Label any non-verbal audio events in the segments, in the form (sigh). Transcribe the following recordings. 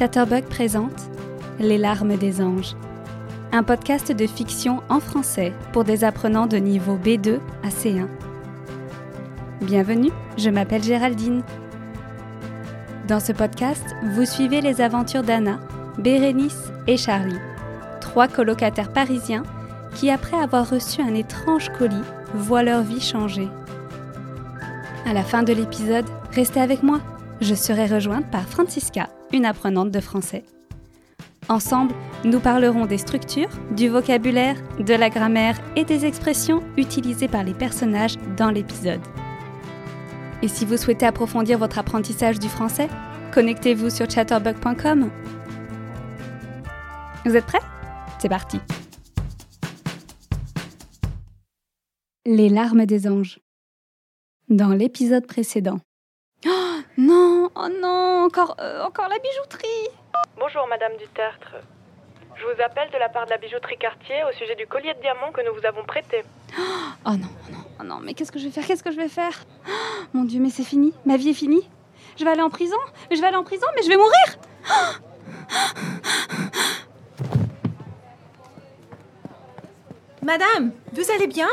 Chatterbug présente Les larmes des anges, un podcast de fiction en français pour des apprenants de niveau B2 à C1. Bienvenue, je m'appelle Géraldine. Dans ce podcast, vous suivez les aventures d'Anna, Bérénice et Charlie, trois colocataires parisiens qui, après avoir reçu un étrange colis, voient leur vie changer. À la fin de l'épisode, restez avec moi. Je serai rejointe par Francisca, une apprenante de français. Ensemble, nous parlerons des structures, du vocabulaire, de la grammaire et des expressions utilisées par les personnages dans l'épisode. Et si vous souhaitez approfondir votre apprentissage du français, connectez-vous sur chatterbug.com. Vous êtes prêts? C'est parti Les larmes des anges. Dans l'épisode précédent. Oh non, oh non, encore, euh, encore la bijouterie. Bonjour Madame Dutertre. Je vous appelle de la part de la bijouterie Cartier au sujet du collier de diamants que nous vous avons prêté. Oh non, oh non, oh non, mais qu'est-ce que je vais faire Qu'est-ce que je vais faire? Oh, Mon Dieu, mais c'est fini, ma vie est finie. Je vais aller en prison, je vais aller en prison, mais je vais mourir. Madame, vous allez bien?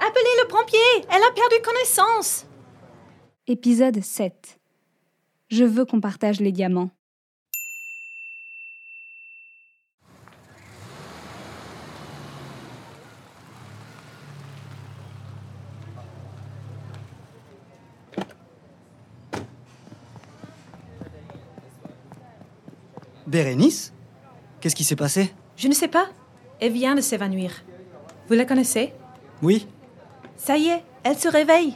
Appelez le pompier, elle a perdu connaissance. Épisode 7. Je veux qu'on partage les diamants. Bérénice Qu'est-ce qui s'est passé? Je ne sais pas. Elle vient de s'évanouir. Vous la connaissez? Oui, Ça y est, elle se réveille.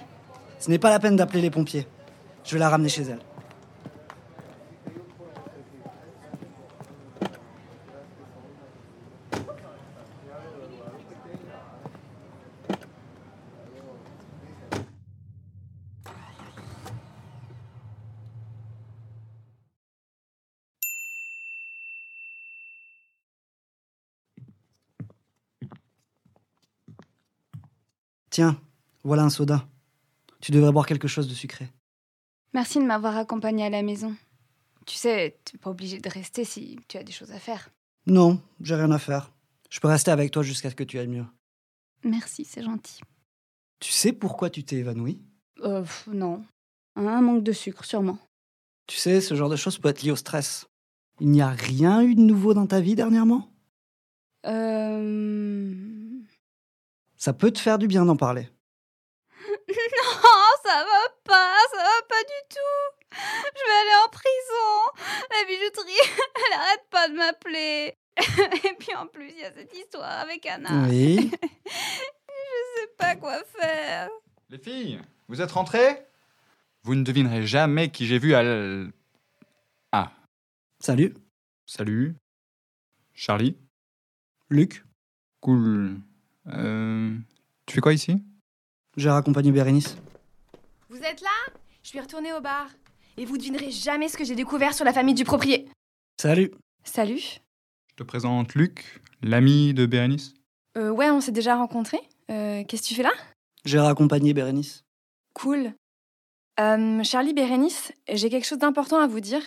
Ce n'est pas la peine d'appeler les pompiers. Je vais la ramener chez elle. Tiens, voilà un soda. Tu devrais boire quelque chose de sucré. Merci de m'avoir accompagnée à la maison. Tu sais, tu n'es pas obligé de rester si tu as des choses à faire. Non, j'ai rien à faire. Je peux rester avec toi jusqu'à ce que tu ailles mieux. Merci, c'est gentil. Tu sais pourquoi tu t'es évanoui Euh, pff, non. Un manque de sucre, sûrement. Tu sais, ce genre de choses peut être lié au stress. Il n'y a rien eu de nouveau dans ta vie dernièrement? Euh... Ça peut te faire du bien d'en parler. Non, ça va pas, ça va pas du tout. Je vais aller en prison. La bijouterie, (laughs) elle arrête pas de m'appeler. (laughs) Et puis en plus, il y a cette histoire avec Anna. Oui. (laughs) Je sais pas quoi faire. Les filles, vous êtes rentrées? Vous ne devinerez jamais qui j'ai vu à l... Ah, Salut, salut. Charlie Luc. Cool. Euh, tu fais quoi ici? J'ai raccompagné Bérénice. Vous êtes là? Je suis retournée au bar. Et vous devinerez jamais ce que j'ai découvert sur la famille du propriétaire. Salut. Salut. Je te présente Luc, l'ami de Bérénice. Euh, ouais, on s'est déjà rencontrés. Euh, Qu'est-ce que tu fais là? J'ai raccompagné Bérénice. Cool. Euh, Charlie Bérénice, j'ai quelque chose d'important à vous dire.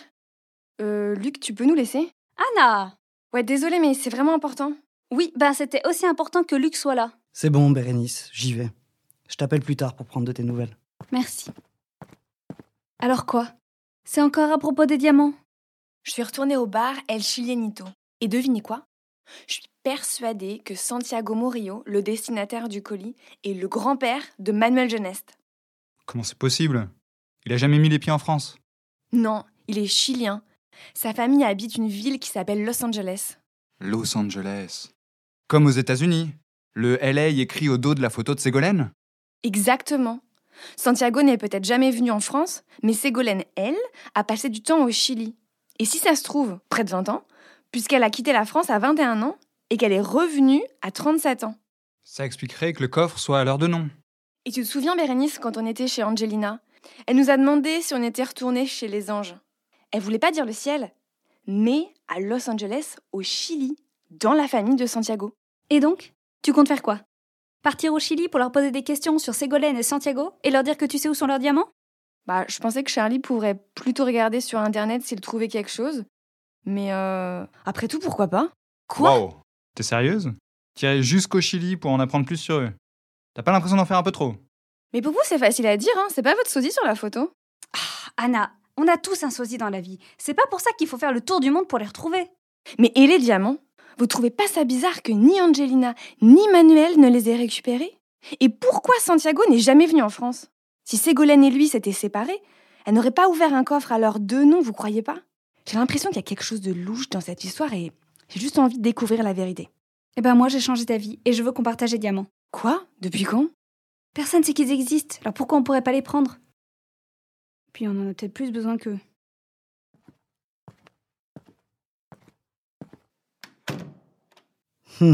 Euh, Luc, tu peux nous laisser? Anna Ouais, désolé, mais c'est vraiment important. Oui, bah c'était aussi important que Luc soit là. C'est bon, Bérénice, j'y vais. Je t'appelle plus tard pour prendre de tes nouvelles. Merci. Alors quoi? C'est encore à propos des diamants? Je suis retournée au bar El Chilienito. Et devinez quoi? Je suis persuadée que Santiago Morillo, le destinataire du colis, est le grand-père de Manuel Geneste. Comment c'est possible? Il a jamais mis les pieds en France? Non, il est chilien. Sa famille habite une ville qui s'appelle Los Angeles. Los Angeles. Comme aux États-Unis. Le LA écrit au dos de la photo de Ségolène? Exactement. Santiago n'est peut-être jamais venu en France, mais Ségolène, elle, a passé du temps au Chili. Et si ça se trouve, près de 20 ans, puisqu'elle a quitté la France à 21 ans et qu'elle est revenue à 37 ans. Ça expliquerait que le coffre soit à l'heure de nom. Et tu te souviens, Bérénice, quand on était chez Angelina? Elle nous a demandé si on était retourné chez les anges. Elle voulait pas dire le ciel, mais à Los Angeles, au Chili, dans la famille de Santiago. Et donc Tu comptes faire quoi? Partir au Chili pour leur poser des questions sur Ségolène et Santiago et leur dire que tu sais où sont leurs diamants? Bah, je pensais que Charlie pourrait plutôt regarder sur Internet s'il trouvait quelque chose. Mais euh, après tout, pourquoi pas? Quoi? Wow. T'es sérieuse? Tu irais jusqu'au Chili pour en apprendre plus sur eux. T'as pas l'impression d'en faire un peu trop? Mais pour vous, c'est facile à dire, hein C'est pas votre sosie sur la photo Anna, on a tous un sosie dans la vie. C'est pas pour ça qu'il faut faire le tour du monde pour les retrouver. Mais et les diamants? Vous trouvez pas ça bizarre que ni Angelina ni Manuel ne les aient récupérés? Et pourquoi Santiago n'est jamais venu en France? Si Ségolène et lui s'étaient séparés, elle n'aurait pas ouvert un coffre à leurs deux noms, vous croyez pas? J'ai l'impression qu'il y a quelque chose de louche dans cette histoire et j'ai juste envie de découvrir la vérité. Eh ben moi j'ai changé d'avis et je veux qu'on partage les diamants. Quoi? Depuis quand? Personne sait qu'ils existent, alors pourquoi on pourrait pas les prendre? Puis on en a peut-être plus besoin qu'eux. (laughs)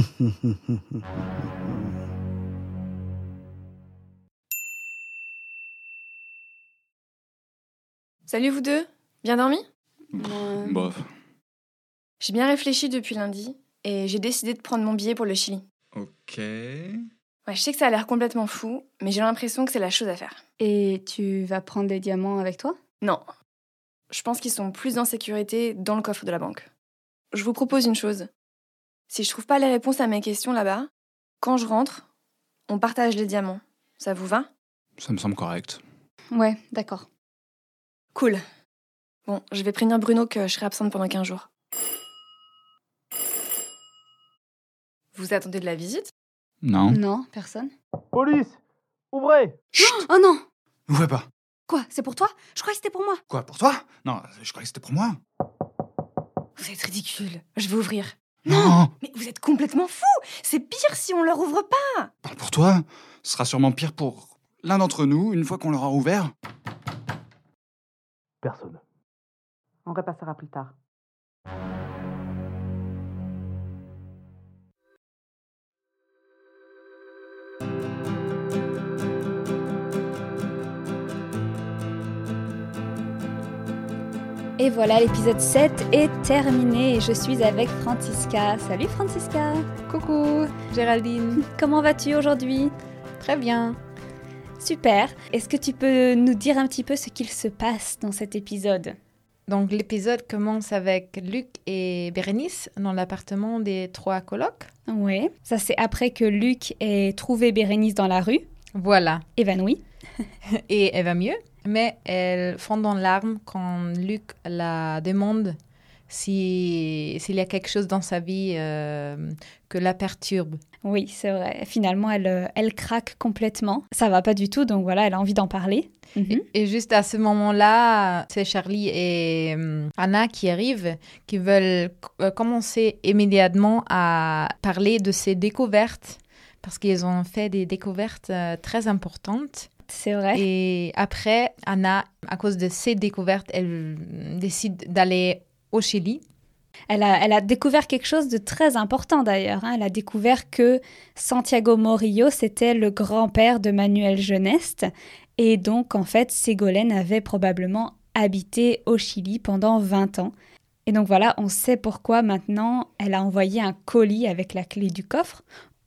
Salut vous deux Bien dormi? Bof. J'ai bien réfléchi depuis lundi et j'ai décidé de prendre mon billet pour le Chili. Ok. Ouais, je sais que ça a l'air complètement fou, mais j'ai l'impression que c'est la chose à faire. Et tu vas prendre des diamants avec toi? Non. Je pense qu'ils sont plus en sécurité dans le coffre de la banque. Je vous propose une chose. Si je trouve pas les réponses à mes questions là-bas, quand je rentre, on partage les diamants. Ça vous va? Ça me semble correct. Ouais, d'accord. Cool. Bon, je vais prévenir Bruno que je serai absente pendant 15 jours. Vous attendez de la visite? Non. Non, personne. Police Ouvrez Oh non Ouvrez pas. Quoi C'est pour toi? Je crois que c'était pour moi. Quoi, pour toi? Non, je croyais que c'était pour moi. Vous êtes ridicule. Je vais ouvrir. Non Mais vous êtes complètement fou C'est pire si on leur ouvre pas Parle pour toi. Ce sera sûrement pire pour l'un d'entre nous une fois qu'on l'aura ouvert. Personne. On repassera plus tard. Et voilà, l'épisode 7 est terminé et je suis avec Francisca. Salut Francisca Coucou, Géraldine. (laughs) Comment vas-tu aujourd'hui? Très bien. Super. Est-ce que tu peux nous dire un petit peu ce qu'il se passe dans cet épisode? Donc l'épisode commence avec Luc et Bérénice dans l'appartement des trois colocs. Oui. Ça c'est après que Luc ait trouvé Bérénice dans la rue, Voilà. évanouie. (laughs) Et elle va mieux, mais elle fond en larmes quand Luc la demande si- s'il y a quelque chose dans sa vie euh, que la perturbe. Oui, c'est vrai. Finalement, elle, euh, elle craque complètement. Ça va pas du tout, donc voilà, elle a envie d'en parler. Mhm. Et juste à ce moment-là, c'est Charlie et euh, Anna qui arrivent, qui veulent commencer immédiatement à parler de ces découvertes, parce qu'ils ont fait des découvertes euh, très importantes. C'est vrai. Et après, Anna, à cause de ces découvertes, elle décide d'aller au Chili. Elle a, elle a découvert quelque chose de très important d'ailleurs. hein. Elle a découvert que Santiago Morillo, c'était le grand-père de Manuel Geneste. Et donc, en fait, Ségolène avait probablement habité au Chili pendant 20 ans. Et donc voilà, on sait pourquoi maintenant elle a envoyé un colis avec la clé du coffre.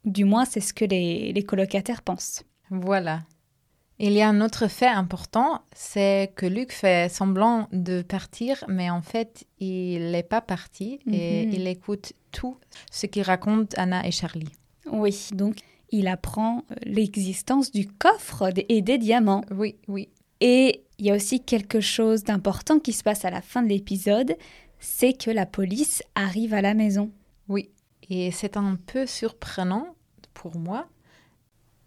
Du moins, c'est ce que les, les colocataires pensent. Voilà. Il y a un autre fait important, c'est que Luc fait semblant de partir, mais en fait, il n'est pas parti et Mhm. il écoute tout ce qu'ils racontent Anna et Charlie. Oui, donc il apprend euh, l'existence du coffre et des diamants. Oui, oui. Et il y a aussi quelque chose d'important qui se passe à la fin de l'épisode, c'est que la police arrive à la maison. Oui, et c'est un peu surprenant pour moi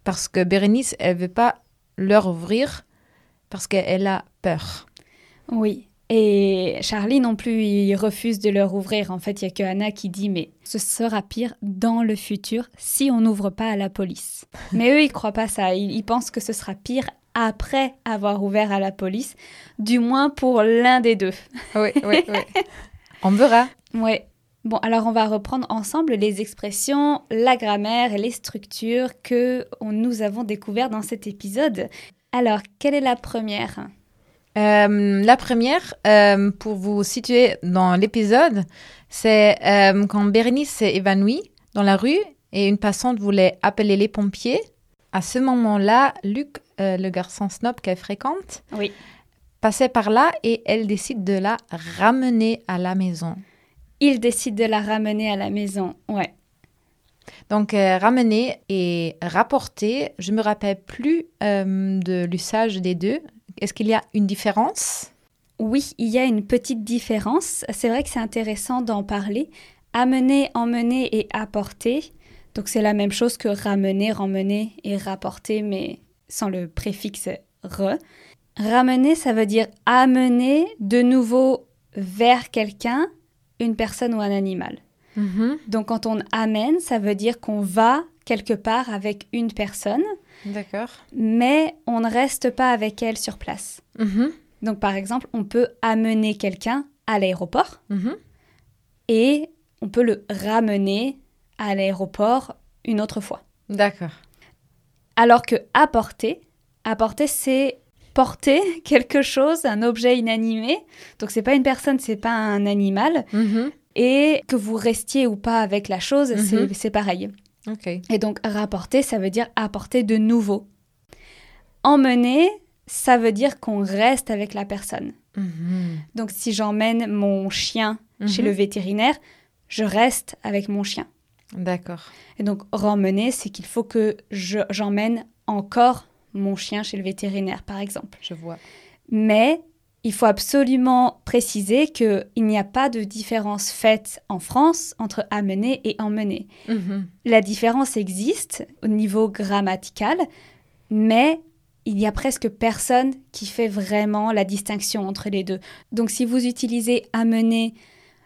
parce que Bérénice, elle veut pas leur ouvrir parce qu'elle a peur. Oui. Et Charlie non plus, il refuse de leur ouvrir. En fait, il y a que Anna qui dit mais ce sera pire dans le futur si on n'ouvre pas à la police. (laughs) Mais eux, ils croient pas ça. Ils, ils pensent que ce sera pire après avoir ouvert à la police, du moins pour l'un des deux. Oui, oui, oui. (laughs) On verra. Ouais. Bon, alors on va reprendre ensemble les expressions, la grammaire et les structures que nous avons découvert dans cet épisode. Alors, quelle est la première? Euh, la première, euh, pour vous situer dans l'épisode, c'est euh, quand Bérénice s'est évanouie dans la rue et une passante voulait appeler les pompiers. À ce moment-là, Luc, le garçon snob qu'elle fréquente, Oui. passait par là et elle décide de la ramener à la maison. Il décide de la ramener à la maison. Ouais. Donc, euh, ramener et rapporter, je me rappelle plus euh, de l'usage des deux. Est-ce qu'il y a une différence? Oui, il y a une petite différence. C'est vrai que c'est intéressant d'en parler. Amener, emmener et apporter. Donc, c'est la même chose que ramener, remmener et rapporter, mais sans le préfixe re. Ramener, ça veut dire amener de nouveau vers quelqu'un, une personne ou un animal. Mhm. Donc quand on amène, ça veut dire qu'on va quelque part avec une personne, D'accord. mais on ne reste pas avec elle sur place. Mhm. Donc par exemple, on peut amener quelqu'un à l'aéroport Mhm. et on peut le ramener à l'aéroport une autre fois. D'accord. Alors que apporter, apporter c'est porter (laughs) quelque chose, un objet inanimé. Donc c'est pas une personne, c'est pas un animal Mhm. et que vous restiez ou pas avec la chose, c'est- Mhm. c'est pareil. Et donc rapporter, ça veut dire apporter de nouveau. Emmener, ça veut dire qu'on reste avec la personne. Mhm. Donc si j'emmène mon chien chez le vétérinaire, je reste avec mon chien. D'accord. Et donc remmener, c'est qu'il faut que je- j'emmène encore mon chien chez le vétérinaire, par exemple. Je vois. Mais il faut absolument préciser qu'il n'y a pas de différence faite en France entre amener et emmener. Mhm. La différence existe au niveau grammatical, mais il y a presque personne qui fait vraiment la distinction entre les deux. Donc si vous utilisez amener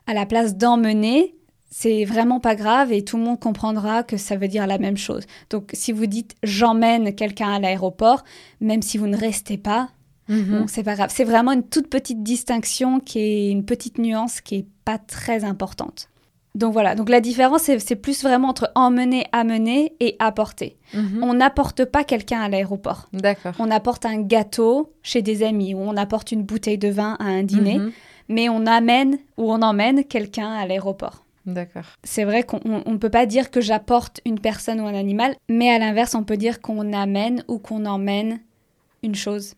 à la place d'emmener, c'est vraiment pas grave et tout le monde comprendra que ça veut dire la même chose. Donc si vous dites j'emmène quelqu'un à l'aéroport, même si vous ne restez pas, Mhm. Bon, c'est pas grave. C'est vraiment une toute petite distinction qui est une petite nuance qui est pas très importante. Donc voilà. Donc la différence, c'est c'est plus vraiment entre emmener, amener et apporter. Mhm. On n'apporte pas quelqu'un à l'aéroport. D'accord. On apporte un gâteau chez des amis ou on apporte une bouteille de vin à un dîner, Mhm. mais on amène ou on emmène quelqu'un à l'aéroport. D'accord. C'est vrai qu'on ne peut pas dire que j'apporte une personne ou un animal, mais à l'inverse, on peut dire qu'on amène ou qu'on emmène une chose.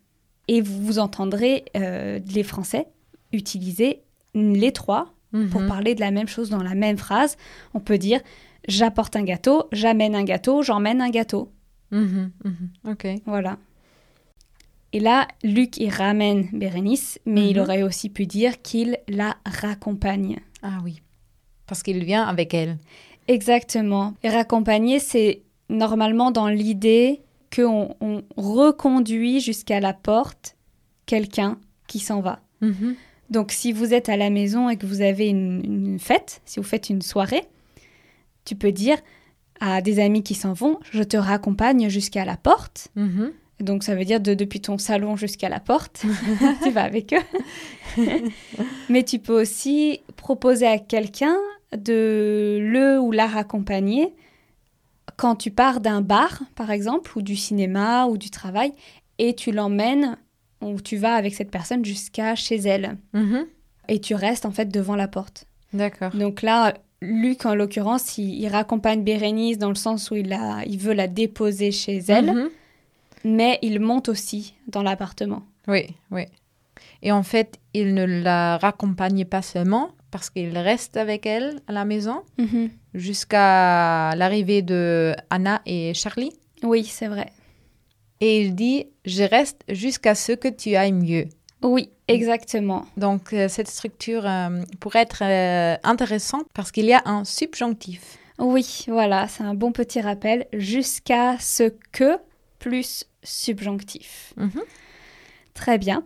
Et vous, vous entendrez euh, les Français utiliser les trois pour Mhm. parler de la même chose dans la même phrase. On peut dire j'apporte un gâteau, j'amène un gâteau, j'emmène un gâteau. Mhm. Mhm. Ok. Voilà. Et là, Luc, il ramène Bérénice, mais il aurait aussi pu dire qu'il la raccompagne. Ah oui. Parce qu'il vient avec elle. Exactement. Et raccompagner, c'est normalement dans l'idée qu'on on reconduit jusqu'à la porte quelqu'un qui s'en va. Mhm. Donc si vous êtes à la maison et que vous avez une, une fête, si vous faites une soirée, tu peux dire à des amis qui s'en vont, je te raccompagne jusqu'à la porte. Mhm. Donc ça veut dire de, depuis ton salon jusqu'à la porte, (laughs) tu vas avec eux. (laughs) Mais tu peux aussi proposer à quelqu'un de le ou la raccompagner quand tu pars d'un bar, par exemple, ou du cinéma ou du travail, et tu l'emmènes ou tu vas avec cette personne jusqu'à chez elle. Mhm. Et tu restes en fait devant la porte. D'accord. Donc là, Luc, en l'occurrence, il, il raccompagne Bérénice dans le sens où il, la, il veut la déposer chez elle Mhm. mais il monte aussi dans l'appartement. Oui, oui. Et en fait, il ne la raccompagne pas seulement parce qu'il reste avec elle à la maison jusqu'à l'arrivée de Anna et Charlie. Oui, c'est vrai. Et il dit Je reste jusqu'à ce que tu ailles mieux. Oui, exactement. Donc, euh, cette structure euh, pourrait être euh, intéressante parce qu'il y a un subjonctif. Oui, voilà, c'est un bon petit rappel. Jusqu'à ce que plus subjonctif. Mhm. Très bien.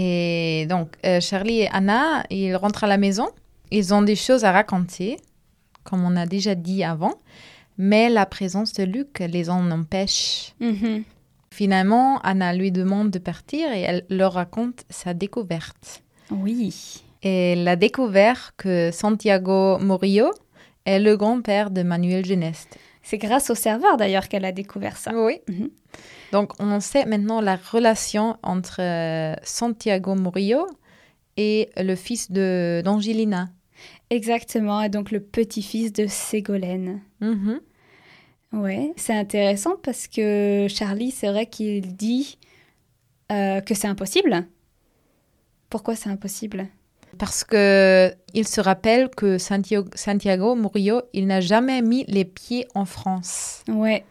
Et donc, euh, Charlie et Anna, ils rentrent à la maison. Ils ont des choses à raconter, comme on a déjà dit avant. Mais la présence de Luc les en empêche. Mhm. Finalement, Anna lui demande de partir et elle leur raconte sa découverte. Oui. Et elle a découvert que Santiago Morillo est le grand-père de Manuel Geneste. C'est grâce au serveur d'ailleurs qu'elle a découvert ça. Oui. Mhm. Donc, on sait maintenant la relation entre euh, Santiago Murillo et le fils de d'Angelina. Exactement, et donc le petit-fils de Ségolène. Mhm. Ouais, c'est intéressant parce que Charlie, c'est vrai qu'il dit euh, que c'est impossible Pourquoi c'est impossible? Parce que il se rappelle que Santiago, Santiago Murillo, il n'a jamais mis les pieds en France. Ouais,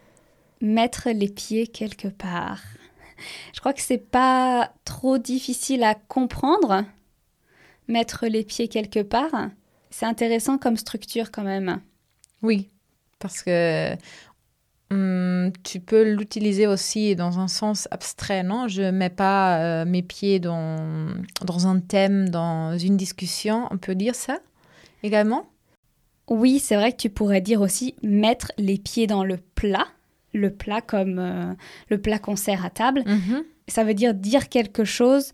mettre les pieds quelque part. Je crois que c'est pas trop difficile à comprendre. Mettre les pieds quelque part, c'est intéressant comme structure quand même. Oui, parce que hum, tu peux l'utiliser aussi dans un sens abstrait, non? Je mets pas euh, mes pieds dans, dans un thème, dans une discussion. On peut dire ça également? Oui, c'est vrai que tu pourrais dire aussi mettre les pieds dans le plat. Le plat comme euh, le plat qu'on sert à table. Mhm. Ça veut dire dire quelque chose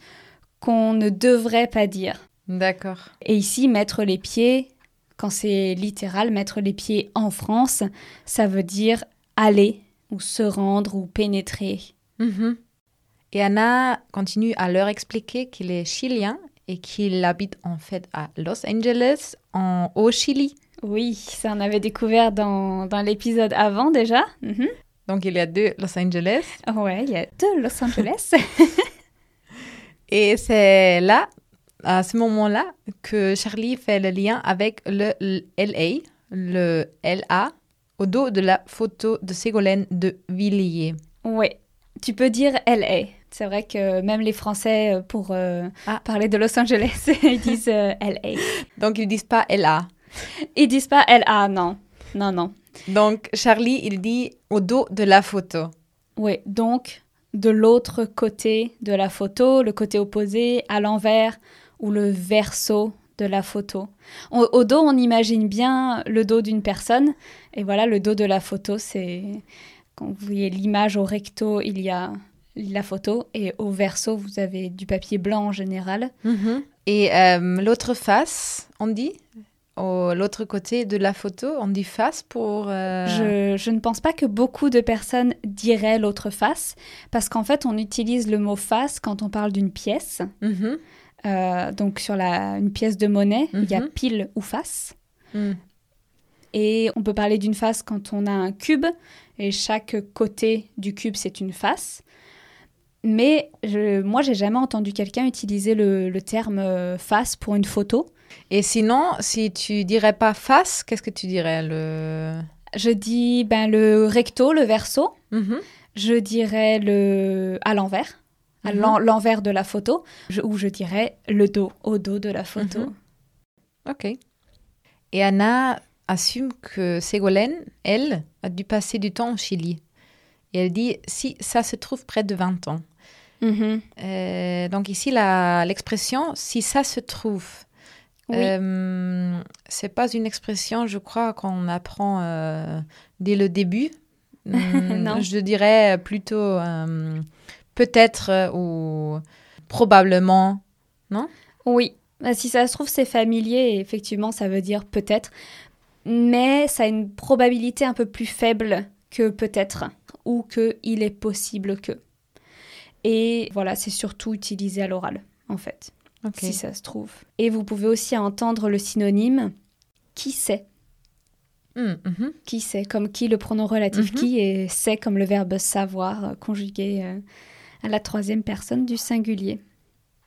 qu'on ne devrait pas dire. D'accord. Et ici, mettre les pieds, quand c'est littéral, mettre les pieds en France, ça veut dire aller ou se rendre ou pénétrer. Mhm. Et Anna continue à leur expliquer qu'il est chilien et qu'il habite en fait à Los Angeles, en, au Chili. Oui, ça on avait découvert dans, dans l'épisode avant déjà. Mhm. Donc il y a deux Los Angeles. Ouais, il y a deux Los Angeles. (laughs) Et c'est là, à ce moment-là, que Charlie fait le lien avec le LA, le LA, au dos de la photo de Ségolène de Villiers. ouais, tu peux dire LA. C'est vrai que même les Français, euh, pour euh, Ah. parler de Los Angeles, (laughs) ils disent euh, LA. Donc ils disent pas LA. Ils disent pas LA, non. Non, non. Donc Charlie, il dit au dos de la photo. Oui, donc de l'autre côté de la photo, le côté opposé, à l'envers ou le verso de la photo. Au, au dos, on imagine bien le dos d'une personne. Et voilà, le dos de la photo, c'est quand vous voyez l'image au recto, il y a la photo. Et au verso, vous avez du papier blanc en général. Et euh, l'autre face, on dit? L'autre côté de la photo, on dit face pour. euh, Je, je ne pense pas que beaucoup de personnes diraient l'autre face, parce qu'en fait, on utilise le mot face quand on parle d'une pièce. Mhm. Euh, donc sur la, une pièce de monnaie, il y a Mhm. pile ou face. Mm. Et on peut parler d'une face quand on a un cube, et chaque côté du cube, c'est une face. Mais je, moi, j'ai jamais entendu quelqu'un utiliser le, le terme euh, face pour une photo. Et sinon, si tu dirais pas face, qu'est-ce que tu dirais? Le... Je dis ben, le recto, le verso. Mhm. Je dirais le à l'envers, à Mhm. l'en- l'envers de la photo, je- ou je dirais le dos, au dos de la photo. Mhm. Ok. Et Anna assume que Ségolène, elle, a dû passer du temps au Chili. Et elle dit si ça se trouve près de 20 ans. Euh, donc ici, l'expression si ça se trouve, Oui. euh, c'est pas une expression, je crois, qu'on apprend euh, dès le début. Hum, (laughs) Non. Je dirais plutôt euh, peut-être ou probablement. Oui, Bah, si ça se trouve, c'est familier et effectivement, ça veut dire peut-être. Mais ça a une probabilité un peu plus faible que peut-être ou que il est possible que. Et voilà, c'est surtout utilisé à l'oral, en fait, Si ça se trouve. Et vous pouvez aussi entendre le synonyme qui sait. Hum, mhm. Qui sait, comme qui le pronom relatif Mhm. qui et sait comme le verbe savoir euh, conjugué euh, à la troisième personne du singulier.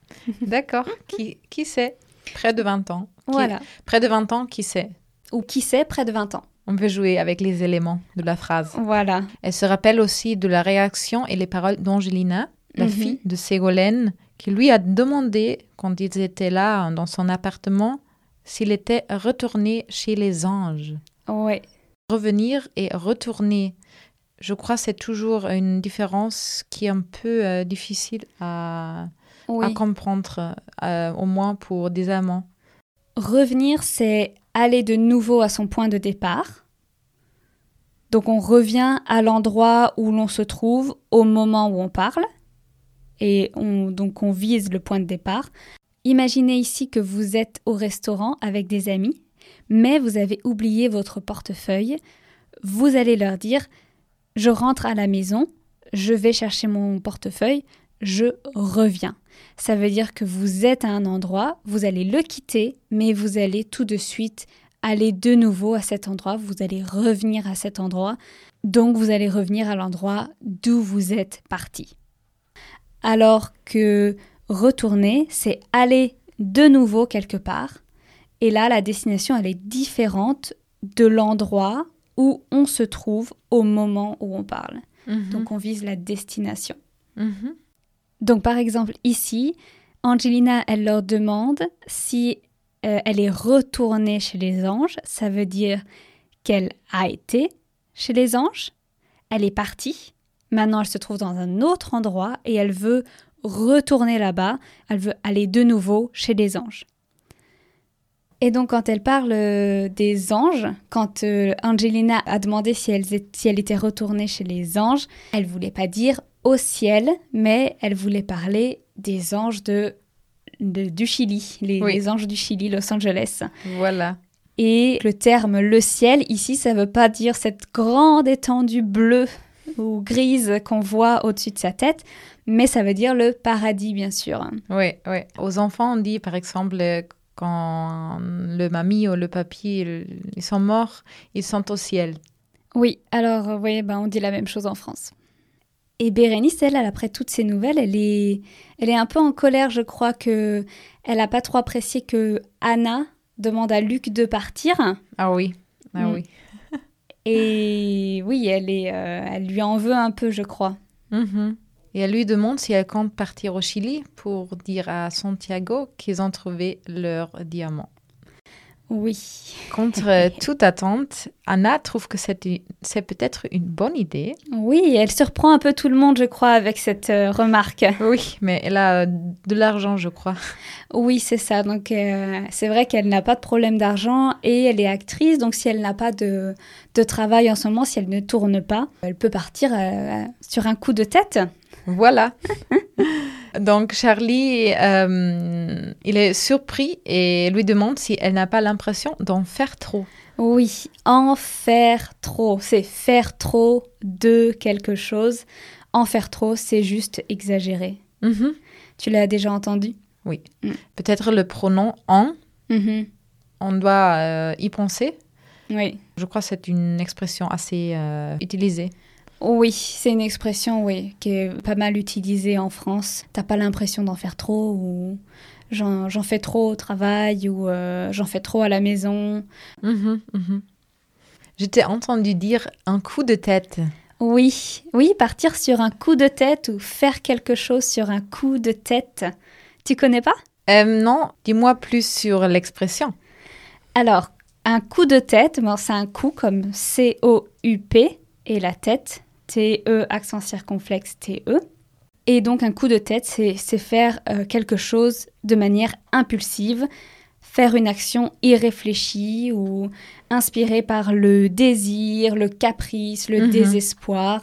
(laughs) D'accord. qui, qui sait? Près de 20 ans. Qui- Voilà. Près de 20 ans, qui sait? Ou qui sait près de 20 ans. On peut jouer avec les éléments de la phrase. Voilà. Elle se rappelle aussi de la réaction et les paroles d'Angelina, la Mhm. fille de Ségolène, qui lui a demandé, quand ils étaient là dans son appartement, s'il était retourné chez les anges. Ouais. Revenir et retourner. Je crois que c'est toujours une différence qui est un peu euh, difficile à, Oui. à comprendre, euh, au moins pour des amants. Revenir, c'est aller de nouveau à son point de départ. Donc on revient à l'endroit où l'on se trouve au moment où on parle. Et on, donc on vise le point de départ. Imaginez ici que vous êtes au restaurant avec des amis, mais vous avez oublié votre portefeuille. Vous allez leur dire, je rentre à la maison, je vais chercher mon portefeuille, je reviens. Ça veut dire que vous êtes à un endroit, vous allez le quitter, mais vous allez tout de suite aller de nouveau à cet endroit, vous allez revenir à cet endroit, donc vous allez revenir à l'endroit d'où vous êtes parti. Alors que retourner, c'est aller de nouveau quelque part. Et là, la destination, elle est différente de l'endroit où on se trouve au moment où on parle. Mhm. Donc on vise la destination. Mhm. Donc par exemple ici, Angelina, elle leur demande si euh, elle est retournée chez les anges. Ça veut dire qu'elle a été chez les anges, elle est partie. Maintenant, elle se trouve dans un autre endroit et elle veut retourner là-bas. Elle veut aller de nouveau chez les anges. Et donc, quand elle parle euh, des anges, quand euh, Angelina a demandé si elle, si elle était retournée chez les anges, elle voulait pas dire au ciel, mais elle voulait parler des anges de, de- du Chili, les, Oui. les anges du Chili, Los Angeles. Voilà. Et le terme le ciel, ici, ça veut pas dire cette grande étendue bleue ou grise qu'on voit au-dessus de sa tête, mais ça veut dire le paradis, bien sûr. Oui, oui. Aux enfants, on dit par exemple euh, quand le mamie ou le papy ils sont morts, ils sont au ciel. Oui, alors, vous voyez, ben, on dit la même chose en France. Et Bérénice, elle, elle, après toutes ces nouvelles, elle est, elle est un peu en colère, je crois, que elle n'a pas trop apprécié que Anna demande à Luc de partir. Ah oui, ah Mm. oui. Et oui, elle, est, euh, elle lui en veut un peu, je crois. Mhm. Et elle lui demande si elle compte partir au Chili pour dire à Santiago qu'ils ont trouvé leur diamant. Oui. Contre euh, toute attente, Anna trouve que c'est peut-être une bonne idée. Oui, elle surprend un peu tout le monde, je crois, avec cette euh, remarque. Oui, mais elle a euh, de l'argent, je crois. Oui, c'est ça. Donc, euh, c'est vrai qu'elle n'a pas de problème d'argent et elle est actrice. Donc, si elle n'a pas de, de travail en ce moment, si elle ne tourne pas, elle peut partir euh, sur un coup de tête. Voilà. (laughs) Donc Charlie, euh, il est surpris et lui demande si elle n'a pas l'impression d'en faire trop. Oui, en faire trop. C'est faire trop de quelque chose. En faire trop, c'est juste exagéré. Mhm. Tu l'as déjà entendu? Peut-être le pronom en, Mhm. on doit euh, y penser. Oui. Je crois que c'est une expression assez euh, utilisée. Oui, c'est une expression, oui, qui est pas mal utilisée en France. T'as pas l'impression d'en faire trop ou j'en fais trop au travail ou euh, j'en fais trop à la maison. Mhm, mhm. Je t'ai entendu dire un coup de tête. Oui, oui, partir sur un coup de tête ou faire quelque chose sur un coup de tête. Tu connais pas? Euh, non, dis-moi plus sur l'expression. Alors, un coup de tête, bon, c'est un coup comme C-O-U-P et la tête, T-E, accent circonflexe, T-E. Et donc, un coup de tête, c'est faire euh, quelque chose de manière impulsive, faire une action irréfléchie ou inspirée par le désir, le caprice, le Mhm. désespoir.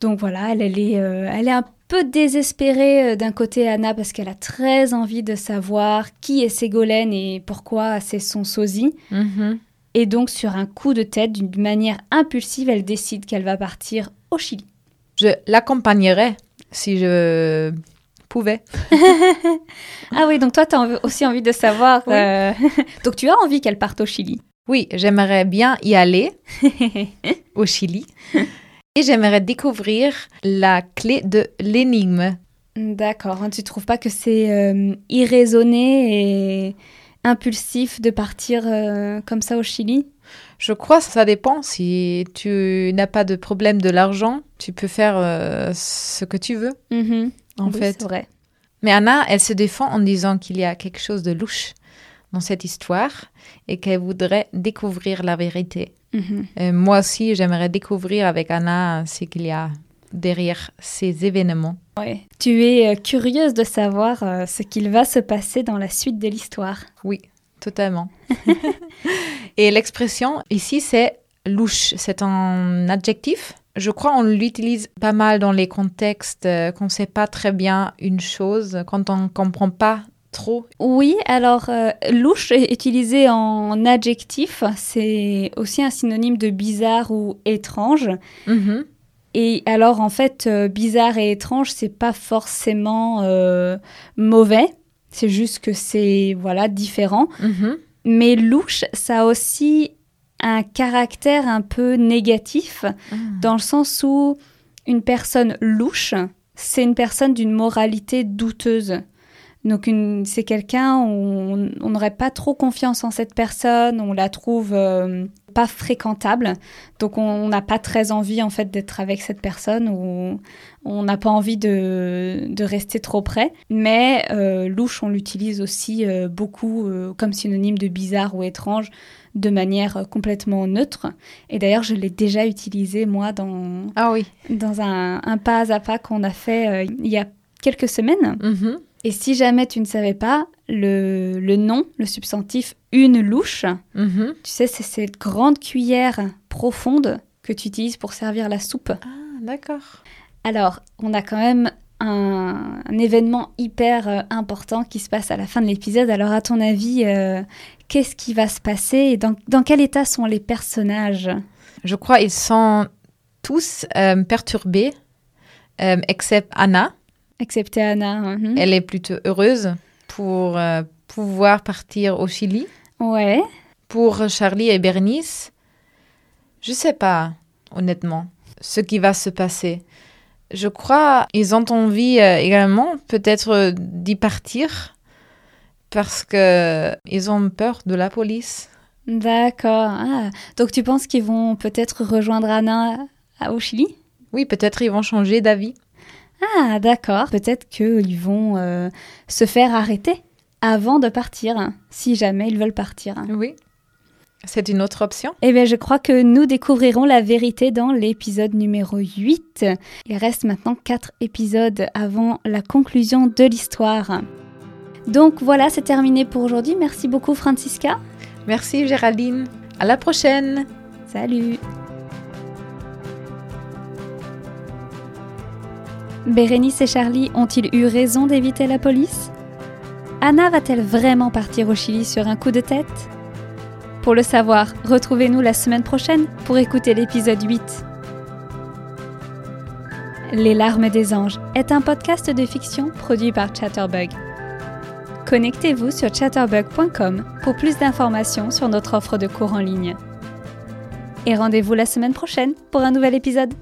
Donc voilà, elle, elle est, euh, elle est un peu désespérée euh, d'un côté Anna parce qu'elle a très envie de savoir qui est Ségolène et pourquoi c'est son sosie. Mhm. Et donc sur un coup de tête, d'une manière impulsive, elle décide qu'elle va partir au Chili. Je l'accompagnerais si je pouvais. (laughs) Ah oui, donc toi, tu as aussi envie de savoir. Oui. euh, (laughs) donc tu as envie qu'elle parte au Chili. Oui, j'aimerais bien y aller (laughs) au Chili. Et j'aimerais découvrir la clé de l'énigme. D'accord, hein, tu trouves pas que c'est euh, irraisonné et impulsif de partir euh, comme ça au Chili? Je crois que ça dépend. Si tu n'as pas de problème de l'argent, tu peux faire euh, ce que tu veux, Mhm. en Oui, fait. C'est vrai. Mais Anna, elle se défend en disant qu'il y a quelque chose de louche dans cette histoire et qu'elle voudrait découvrir la vérité. Mhm. Et moi aussi, j'aimerais découvrir avec Anna ce qu'il y a derrière ces événements. Ouais. Tu es euh, curieuse de savoir euh, ce qu'il va se passer dans la suite de l'histoire. Oui, totalement. (laughs) et l'expression ici, c'est louche. C'est un adjectif. Je crois qu'on l'utilise pas mal dans les contextes euh, qu'on ne sait pas très bien une chose, quand on ne comprend pas trop. Oui, alors euh, louche est utilisé en adjectif, c'est aussi un synonyme de bizarre ou étrange. Mhm. Et alors en fait, euh, bizarre et étrange, c'est pas forcément euh, mauvais, c'est juste que c'est voilà différent. Mhm. Mais louche, ça a aussi un caractère un peu négatif, Ah. dans le sens où une personne louche, c'est une personne d'une moralité douteuse. Donc c'est quelqu'un où on on n'aurait pas trop confiance en cette personne, on la trouve euh, pas fréquentable, donc on n'a pas très envie en fait d'être avec cette personne ou on n'a pas envie de, de rester trop près. Mais euh, louche, on l'utilise aussi euh, beaucoup euh, comme synonyme de bizarre ou étrange de manière complètement neutre. Et d'ailleurs, je l'ai déjà utilisé moi dans, Ah oui. dans un, un pas à pas qu'on a fait il y a quelques semaines. Mhm. Et si jamais tu ne savais pas, le, le nom, le substantif une louche, Mhm. tu sais, c'est cette grande cuillère profonde que tu utilises pour servir la soupe. Ah, d'accord. Alors, on a quand même un, un événement hyper euh, important qui se passe à la fin de l'épisode. Alors, à ton avis, euh, qu'est-ce qui va se passer et dans, dans quel état sont les personnages? Je crois ils sont tous euh, perturbés, except Anna. Excepté Anna. mhm. Elle est plutôt heureuse pour euh, pouvoir partir au Chili. Ouais. Pour Charlie et Bernice, je sais pas, honnêtement, ce qui va se passer. Je crois ils ont envie euh, également peut-être euh, d'y partir parce que ils ont peur de la police. D'accord. Ah, donc, tu penses qu'ils vont peut-être rejoindre Anna au Chili? Oui, peut-être ils vont changer d'avis. Ah, d'accord. Peut-être qu'ils vont euh, se faire arrêter avant de partir, si jamais ils veulent partir. Oui. C'est une autre option? Eh bien, je crois que nous découvrirons la vérité dans l'épisode numéro 8. Il reste maintenant 4 épisodes avant la conclusion de l'histoire. Donc voilà, c'est terminé pour aujourd'hui. Merci beaucoup Francisca. Merci Géraldine. À la prochaine. Salut. Bérénice et Charlie ont-ils eu raison d'éviter la police? Anna va-t-elle vraiment partir au Chili sur un coup de tête? Pour le savoir, retrouvez-nous la semaine prochaine pour écouter l'épisode 8. Les larmes des anges est un podcast de fiction produit par Chatterbug. Connectez-vous sur chatterbug.com pour plus d'informations sur notre offre de cours en ligne. Et rendez-vous la semaine prochaine pour un nouvel épisode.